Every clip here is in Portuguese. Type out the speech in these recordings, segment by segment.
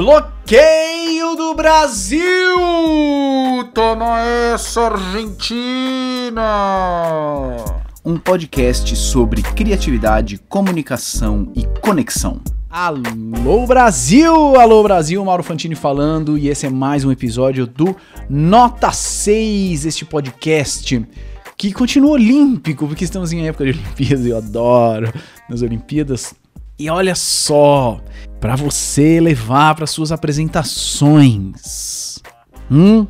Bloqueio do Brasil! Toma essa, Argentina! Um podcast sobre criatividade, comunicação e conexão. Alô Brasil! Alô Brasil, Mauro Fantini falando e esse é mais um episódio do Nota 6, este podcast que continua olímpico, porque estamos em época de Olimpíadas e eu adoro nas Olimpíadas. E olha só, para você levar para suas apresentações. Hum?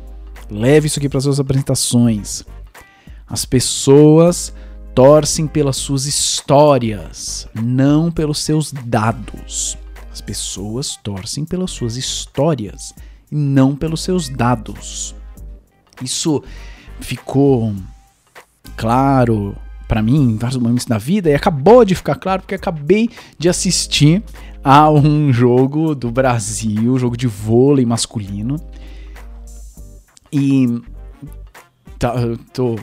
Leve isso aqui para suas apresentações. As pessoas torcem pelas suas histórias, não pelos seus dados. As pessoas torcem pelas suas histórias e não pelos seus dados. Isso ficou claro para mim em vários momentos da vida e acabou de ficar claro porque acabei de assistir a um jogo do Brasil, jogo de vôlei masculino. E tá, tô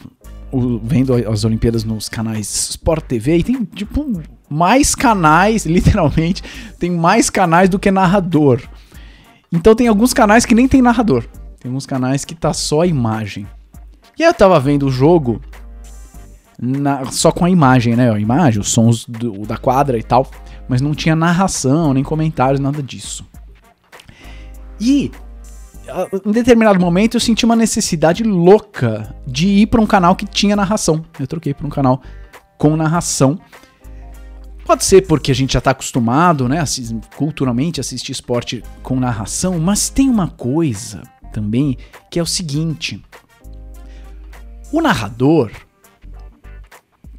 vendo as Olimpíadas nos canais Sport TV e tem tipo mais canais, literalmente, tem mais canais do que narrador. Então tem alguns canais que nem tem narrador. Tem alguns canais que tá só imagem. E eu tava vendo o jogo na, só com a imagem, né? A imagem, os sons do, da quadra e tal. Mas não tinha narração, nem comentários, nada disso. E em determinado momento eu senti uma necessidade louca de ir para um canal que tinha narração. Eu troquei para um canal com narração. Pode ser porque a gente já está acostumado, né, culturalmente, assistir esporte com narração, mas tem uma coisa também que é o seguinte: o narrador,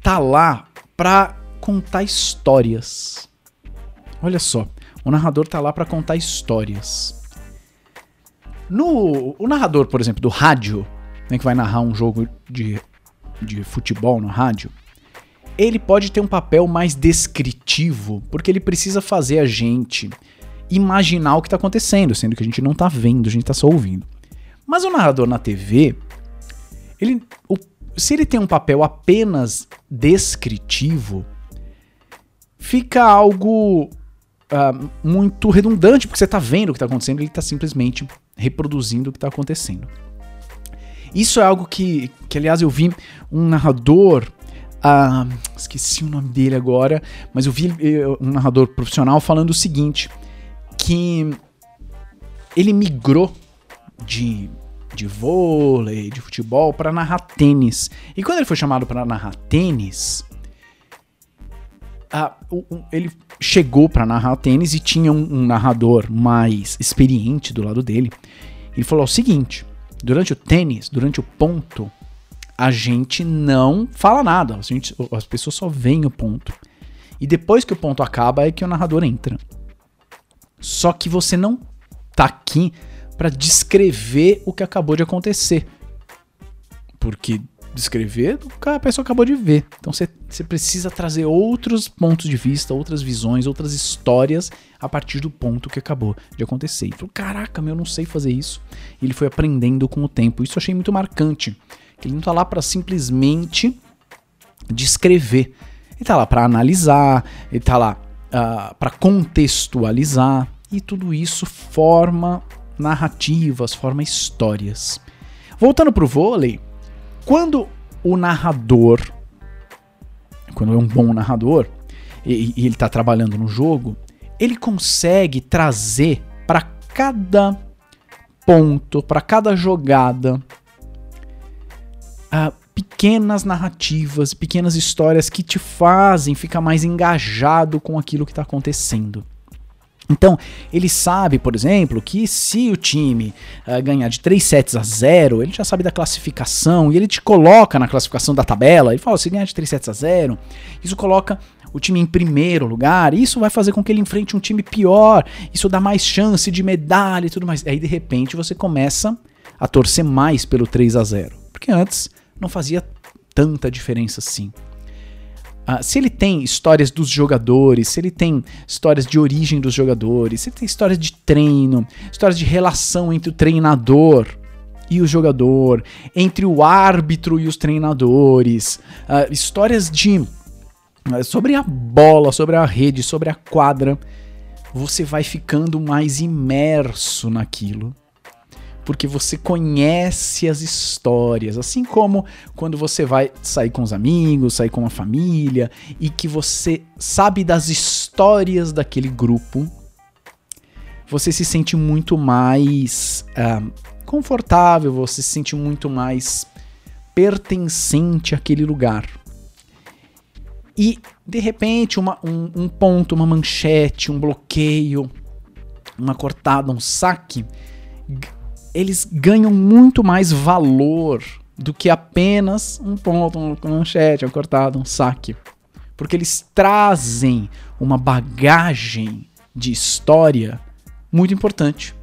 tá lá para contar histórias. Olha só, o narrador tá lá para contar histórias. No o narrador, por exemplo, do rádio, né, que vai narrar um jogo de, de futebol no rádio, ele pode ter um papel mais descritivo, porque ele precisa fazer a gente imaginar o que está acontecendo, sendo que a gente não está vendo, a gente está só ouvindo. Mas o narrador na TV, ele, o se ele tem um papel apenas descritivo, fica algo uh, muito redundante, porque você está vendo o que está acontecendo, ele está simplesmente reproduzindo o que está acontecendo. Isso é algo que, que, aliás, eu vi um narrador. Uh, esqueci o nome dele agora, mas eu vi um narrador profissional falando o seguinte: que ele migrou de de vôlei, de futebol, para narrar tênis. E quando ele foi chamado para narrar tênis, ele chegou para narrar tênis e tinha um, um, narrador mais experiente do lado dele. Ele falou o seguinte: durante o tênis, durante o ponto, a gente não fala nada, a gente, as pessoas só veem o ponto. E depois que o ponto acaba é que o narrador entra. Só que você não tá aqui para descrever o que acabou de acontecer. Porque descrever a pessoa acabou de ver. Então você precisa trazer outros pontos de vista, outras visões, outras histórias a partir do ponto que acabou de acontecer. Ele falou: Caraca, meu, eu não sei fazer isso. E ele foi aprendendo com o tempo. Isso eu achei muito marcante. Ele não tá lá para simplesmente descrever. Ele tá lá para analisar, ele tá lá uh, ah, para contextualizar. E tudo isso forma narrativas, forma histórias. Voltando pro vôlei, quando o narrador, quando é um bom narrador, e, e ele está trabalhando no jogo, ele consegue trazer para cada ponto, para cada jogada, uh, pequenas narrativas, pequenas histórias que te fazem ficar mais engajado com aquilo que está acontecendo. Então, ele sabe, por exemplo, que se o time uh, ganhar de 3 sets a 0, ele já sabe da classificação e ele te coloca na classificação da tabela. Ele fala: se ganhar de 3 sets a 0, isso coloca o time em primeiro lugar. Isso vai fazer com que ele enfrente um time pior. Isso dá mais chance de medalha e tudo mais. Aí, de repente, você começa a torcer mais pelo 3 a 0 porque antes não fazia tanta diferença assim. Uh, se ele tem histórias dos jogadores, se ele tem histórias de origem dos jogadores, se ele tem histórias de treino, histórias de relação entre o treinador e o jogador, entre o árbitro e os treinadores, uh, histórias de uh, sobre a bola, sobre a rede, sobre a quadra, você vai ficando mais imerso naquilo. Porque você conhece as histórias, assim como quando você vai sair com os amigos, sair com a família, e que você sabe das histórias daquele grupo, você se sente muito mais uh, confortável, você se sente muito mais pertencente àquele lugar. E, de repente, uma, um, um ponto, uma manchete, um bloqueio, uma cortada, um saque, eles ganham muito mais valor do que apenas um ponto, uma manchete, uma cortada, um saque. Porque eles trazem uma bagagem de história muito importante.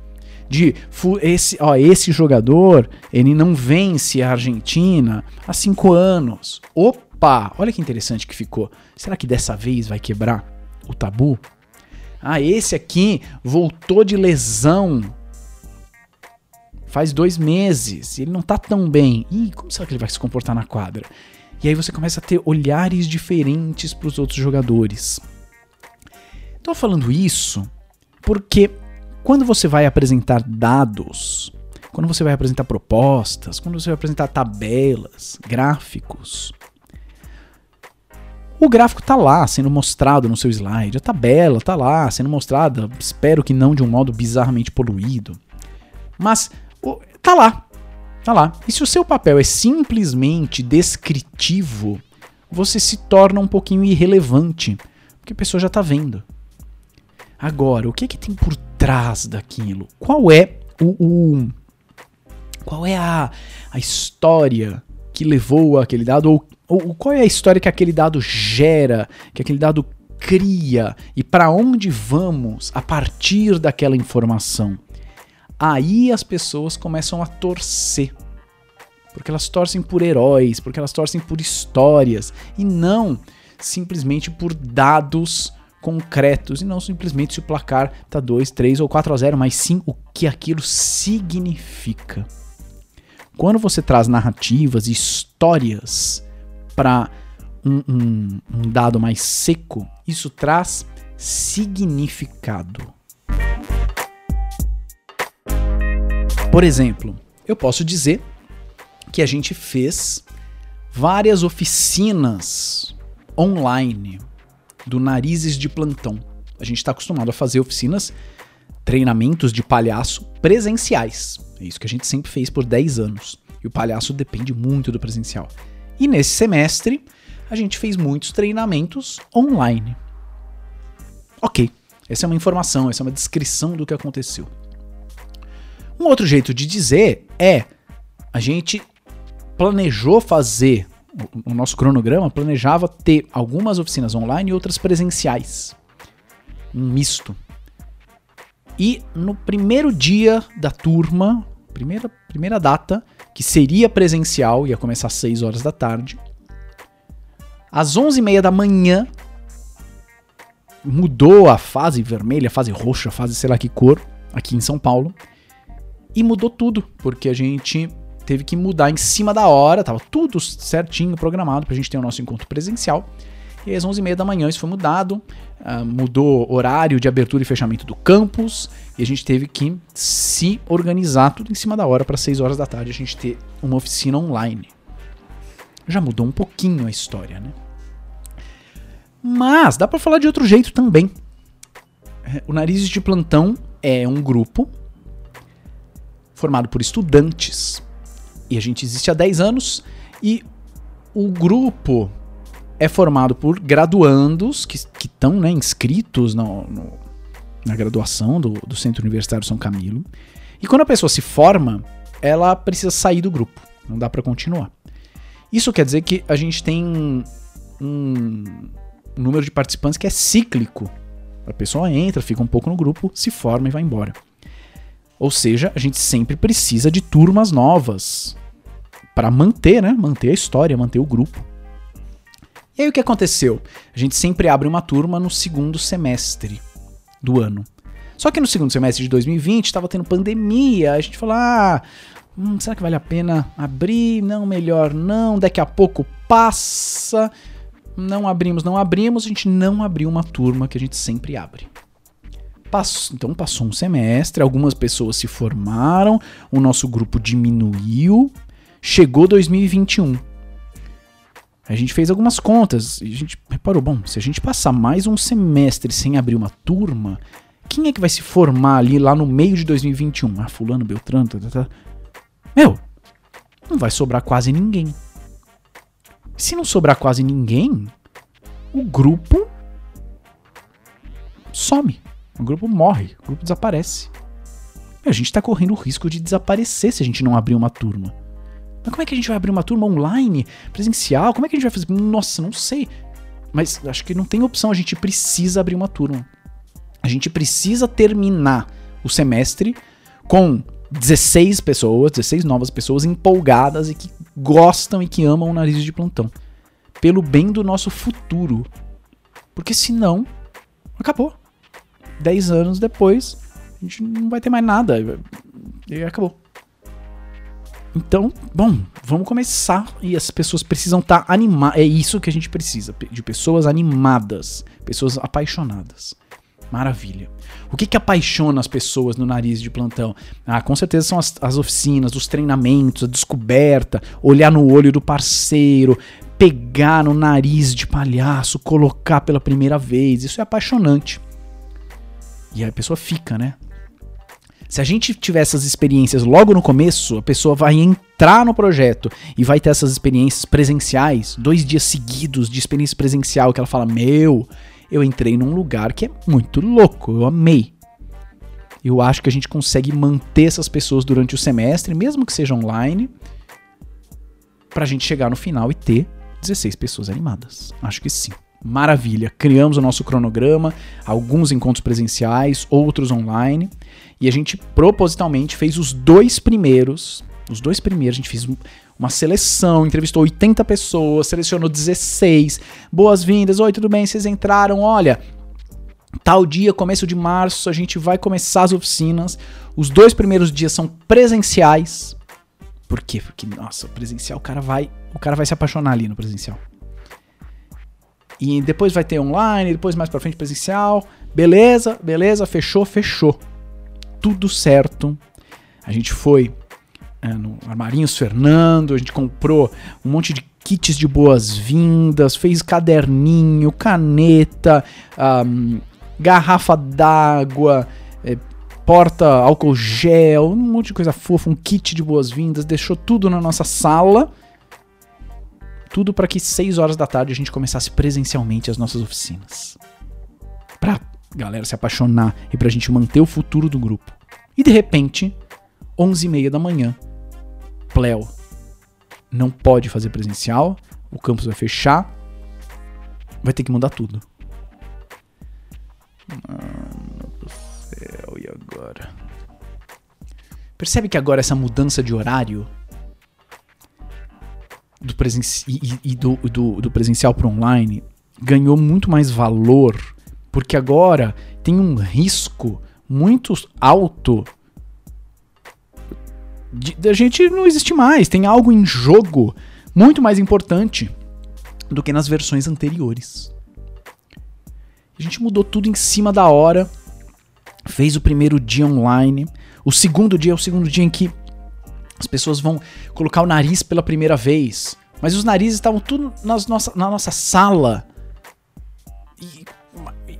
De esse, ó, esse jogador, ele não vence a Argentina há cinco anos. Opa, olha que interessante que ficou. Será que dessa vez vai quebrar o tabu? Ah, esse aqui voltou de lesão faz dois meses. Ele não tá tão bem. Ih, como será que ele vai se comportar na quadra? E aí você começa a ter olhares diferentes para os outros jogadores. Tô falando isso porque quando você vai apresentar dados, quando você vai apresentar propostas, quando você vai apresentar tabelas, gráficos, o gráfico tá lá sendo mostrado no seu slide, a tabela tá lá sendo mostrada, espero que não de um modo bizarramente poluído. Mas tá lá, tá lá. E se o seu papel é simplesmente descritivo, você se torna um pouquinho irrelevante, porque a pessoa já tá vendo. Agora, o que é que tem por trás daquilo? Qual é o, o qual é a, a história que levou aquele dado ou ou, qual é a história que aquele dado gera, que aquele dado cria e para onde vamos a partir daquela informação. Aí as pessoas começam a torcer. Porque elas torcem por heróis, porque elas torcem por histórias e não simplesmente por dados concretos e não simplesmente se o placar tá 2, 3 ou 4 a 0, mas sim o que aquilo significa. Quando você traz narrativas e histórias para um, um, um dado mais seco, isso traz significado. Por exemplo, eu posso dizer que a gente fez várias oficinas online do Narizes de Plantão. A gente está acostumado a fazer oficinas, treinamentos de palhaço presenciais. É isso que a gente sempre fez por 10 anos. E o palhaço depende muito do presencial. E nesse semestre, a gente fez muitos treinamentos online. Ok, essa é uma informação, essa é uma descrição do que aconteceu. Um outro jeito de dizer é: a gente planejou fazer, o nosso cronograma planejava ter algumas oficinas online e outras presenciais. Um misto. E no primeiro dia da turma, primeira, primeira data, que seria presencial, ia começar às 6 horas da tarde. Às 11h30 da manhã, mudou a fase vermelha, a fase roxa, a fase sei lá que cor, aqui em São Paulo. E mudou tudo, porque a gente teve que mudar em cima da hora, tava tudo certinho programado pra gente ter o nosso encontro presencial. E às 11h30 da manhã isso foi mudado, uh, mudou horário de abertura e fechamento do campus, e a gente teve que se organizar tudo em cima da hora para 6 horas da tarde a gente ter uma oficina online. Já mudou um pouquinho a história, né? Mas dá para falar de outro jeito também. O Narizes de Plantão é um grupo formado por estudantes. E a gente existe há 10 anos e o grupo é formado por graduandos que estão né, inscritos no, no, na graduação do, do Centro Universitário São Camilo. E quando a pessoa se forma, ela precisa sair do grupo, não dá para continuar. Isso quer dizer que a gente tem um, um número de participantes que é cíclico. A pessoa entra, fica um pouco no grupo, se forma e vai embora. Ou seja, a gente sempre precisa de turmas novas para manter, né? Manter a história, manter o grupo. E aí o que aconteceu? A gente sempre abre uma turma no segundo semestre do ano. Só que no segundo semestre de 2020 estava tendo pandemia, a gente falou: ah, hum, será que vale a pena abrir? Não, melhor não, daqui a pouco passa. Não abrimos, não abrimos, a gente não abriu uma turma que a gente sempre abre. Passou, então passou um semestre, algumas pessoas se formaram, o nosso grupo diminuiu, chegou 2021. A gente fez algumas contas e a gente reparou, bom, se a gente passar mais um semestre sem abrir uma turma, quem é que vai se formar ali lá no meio de 2021? Ah, fulano, Beltrano, tá, tá, tá. Meu, não vai sobrar quase ninguém. Se não sobrar quase ninguém, o grupo some. O grupo morre, o grupo desaparece. A gente tá correndo o risco de desaparecer se a gente não abrir uma turma. Mas como é que a gente vai abrir uma turma online, presencial? Como é que a gente vai fazer? Nossa, não sei. Mas acho que não tem opção, a gente precisa abrir uma turma. A gente precisa terminar o semestre com 16 pessoas, 16 novas pessoas empolgadas e que gostam e que amam o nariz de plantão. Pelo bem do nosso futuro. Porque senão, acabou. 10 anos depois, a gente não vai ter mais nada. E acabou. Então, bom, vamos começar. E as pessoas precisam estar tá animadas. É isso que a gente precisa: de pessoas animadas, pessoas apaixonadas. Maravilha. O que, que apaixona as pessoas no nariz de plantão? Ah, com certeza são as, as oficinas, os treinamentos, a descoberta, olhar no olho do parceiro, pegar no nariz de palhaço, colocar pela primeira vez. Isso é apaixonante. E a pessoa fica, né? Se a gente tiver essas experiências logo no começo, a pessoa vai entrar no projeto e vai ter essas experiências presenciais, dois dias seguidos de experiência presencial, que ela fala: Meu, eu entrei num lugar que é muito louco, eu amei. Eu acho que a gente consegue manter essas pessoas durante o semestre, mesmo que seja online, pra gente chegar no final e ter 16 pessoas animadas. Acho que sim. Maravilha. Criamos o nosso cronograma, alguns encontros presenciais, outros online, e a gente propositalmente fez os dois primeiros, os dois primeiros, a gente fez uma seleção, entrevistou 80 pessoas, selecionou 16. Boas-vindas, oi, tudo bem? Vocês entraram? Olha, tal dia, começo de março, a gente vai começar as oficinas. Os dois primeiros dias são presenciais. Por quê? Porque, nossa, presencial, o cara vai, o cara vai se apaixonar ali no presencial. E depois vai ter online, depois mais pra frente presencial. Beleza, beleza, fechou, fechou. Tudo certo. A gente foi é, no Armarinhos Fernando, a gente comprou um monte de kits de boas-vindas, fez caderninho, caneta, um, garrafa d'água, é, porta álcool gel, um monte de coisa fofa, um kit de boas-vindas, deixou tudo na nossa sala. Tudo para que 6 horas da tarde a gente começasse presencialmente as nossas oficinas. Pra galera se apaixonar e pra gente manter o futuro do grupo. E de repente, 11 e meia da manhã, Pleo não pode fazer presencial, o campus vai fechar, vai ter que mudar tudo. Mano do céu, e agora? Percebe que agora essa mudança de horário do e, e do, do, do presencial para online ganhou muito mais valor, porque agora tem um risco muito alto da gente não existe mais. Tem algo em jogo muito mais importante do que nas versões anteriores. A gente mudou tudo em cima da hora, fez o primeiro dia online, o segundo dia é o segundo dia em que as pessoas vão colocar o nariz pela primeira vez, mas os narizes estavam tudo nas nossa, na nossa sala. E,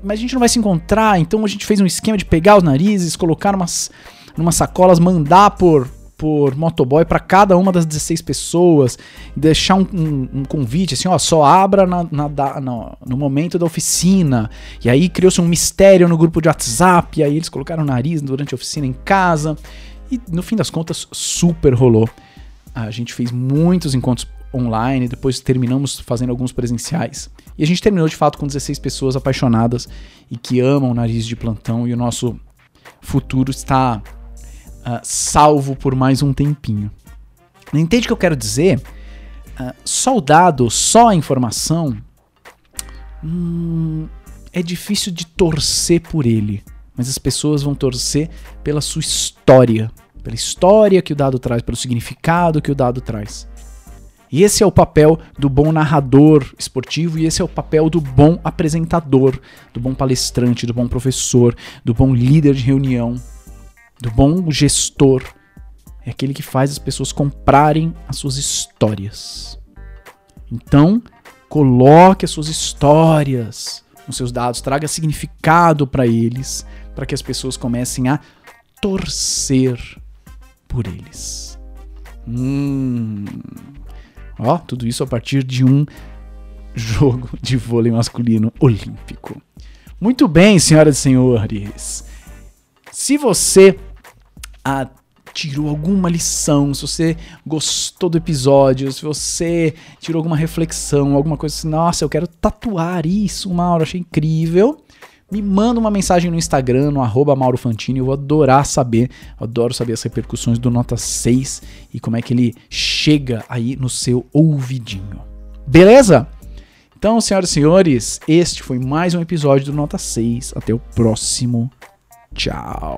mas a gente não vai se encontrar, então a gente fez um esquema de pegar os narizes, colocar umas, numa sacolas, mandar por por motoboy para cada uma das 16 pessoas, deixar um, um, um convite assim, ó, só abra na, na, na, no, no momento da oficina. E aí criou-se um mistério no grupo de WhatsApp, e aí eles colocaram o nariz durante a oficina em casa. E no fim das contas, super rolou. A gente fez muitos encontros online, depois terminamos fazendo alguns presenciais. E a gente terminou de fato com 16 pessoas apaixonadas e que amam o nariz de plantão e o nosso futuro está uh, salvo por mais um tempinho. Entende o que eu quero dizer? Uh, só o dado, só a informação, hum, é difícil de torcer por ele. Mas as pessoas vão torcer pela sua história, pela história que o dado traz, pelo significado que o dado traz. E esse é o papel do bom narrador esportivo e esse é o papel do bom apresentador, do bom palestrante, do bom professor, do bom líder de reunião, do bom gestor. É aquele que faz as pessoas comprarem as suas histórias. Então, coloque as suas histórias nos seus dados, traga significado para eles, para que as pessoas comecem a torcer por eles. Hum. Ó, tudo isso a partir de um jogo de vôlei masculino olímpico. Muito bem, senhoras e senhores. Se você ah, tirou alguma lição, se você gostou do episódio, se você tirou alguma reflexão, alguma coisa assim, nossa, eu quero tatuar isso, Mauro, achei incrível me manda uma mensagem no Instagram, no arroba Mauro Fantini, eu vou adorar saber, adoro saber as repercussões do Nota 6 e como é que ele chega aí no seu ouvidinho. Beleza? Então, senhoras e senhores, este foi mais um episódio do Nota 6. Até o próximo. Tchau.